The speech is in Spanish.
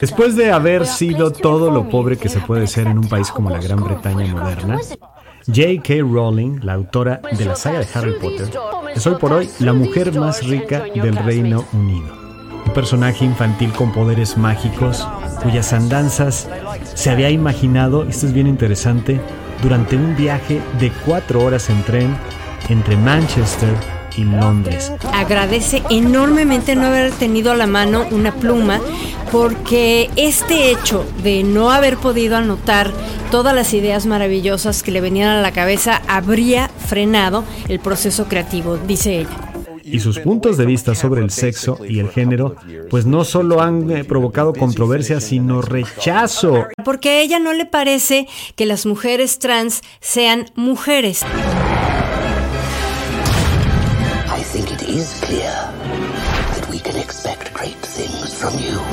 Después de haber sido todo lo pobre que se puede ser en un país como la Gran Bretaña moderna, J.K. Rowling, la autora de la saga de Harry Potter, es hoy por hoy la mujer más rica del Reino Unido. Un personaje infantil con poderes mágicos, cuyas andanzas se había imaginado, esto es bien interesante, durante un viaje de cuatro horas en tren entre Manchester y Londres. Agradece enormemente no haber tenido a la mano una pluma porque este hecho de no haber podido anotar todas las ideas maravillosas que le venían a la cabeza habría frenado el proceso creativo, dice ella. Y sus puntos de vista sobre el sexo y el género, pues no solo han eh, provocado controversia, sino rechazo. Porque a ella no le parece que las mujeres trans sean mujeres. Is clear that we can expect great things from you.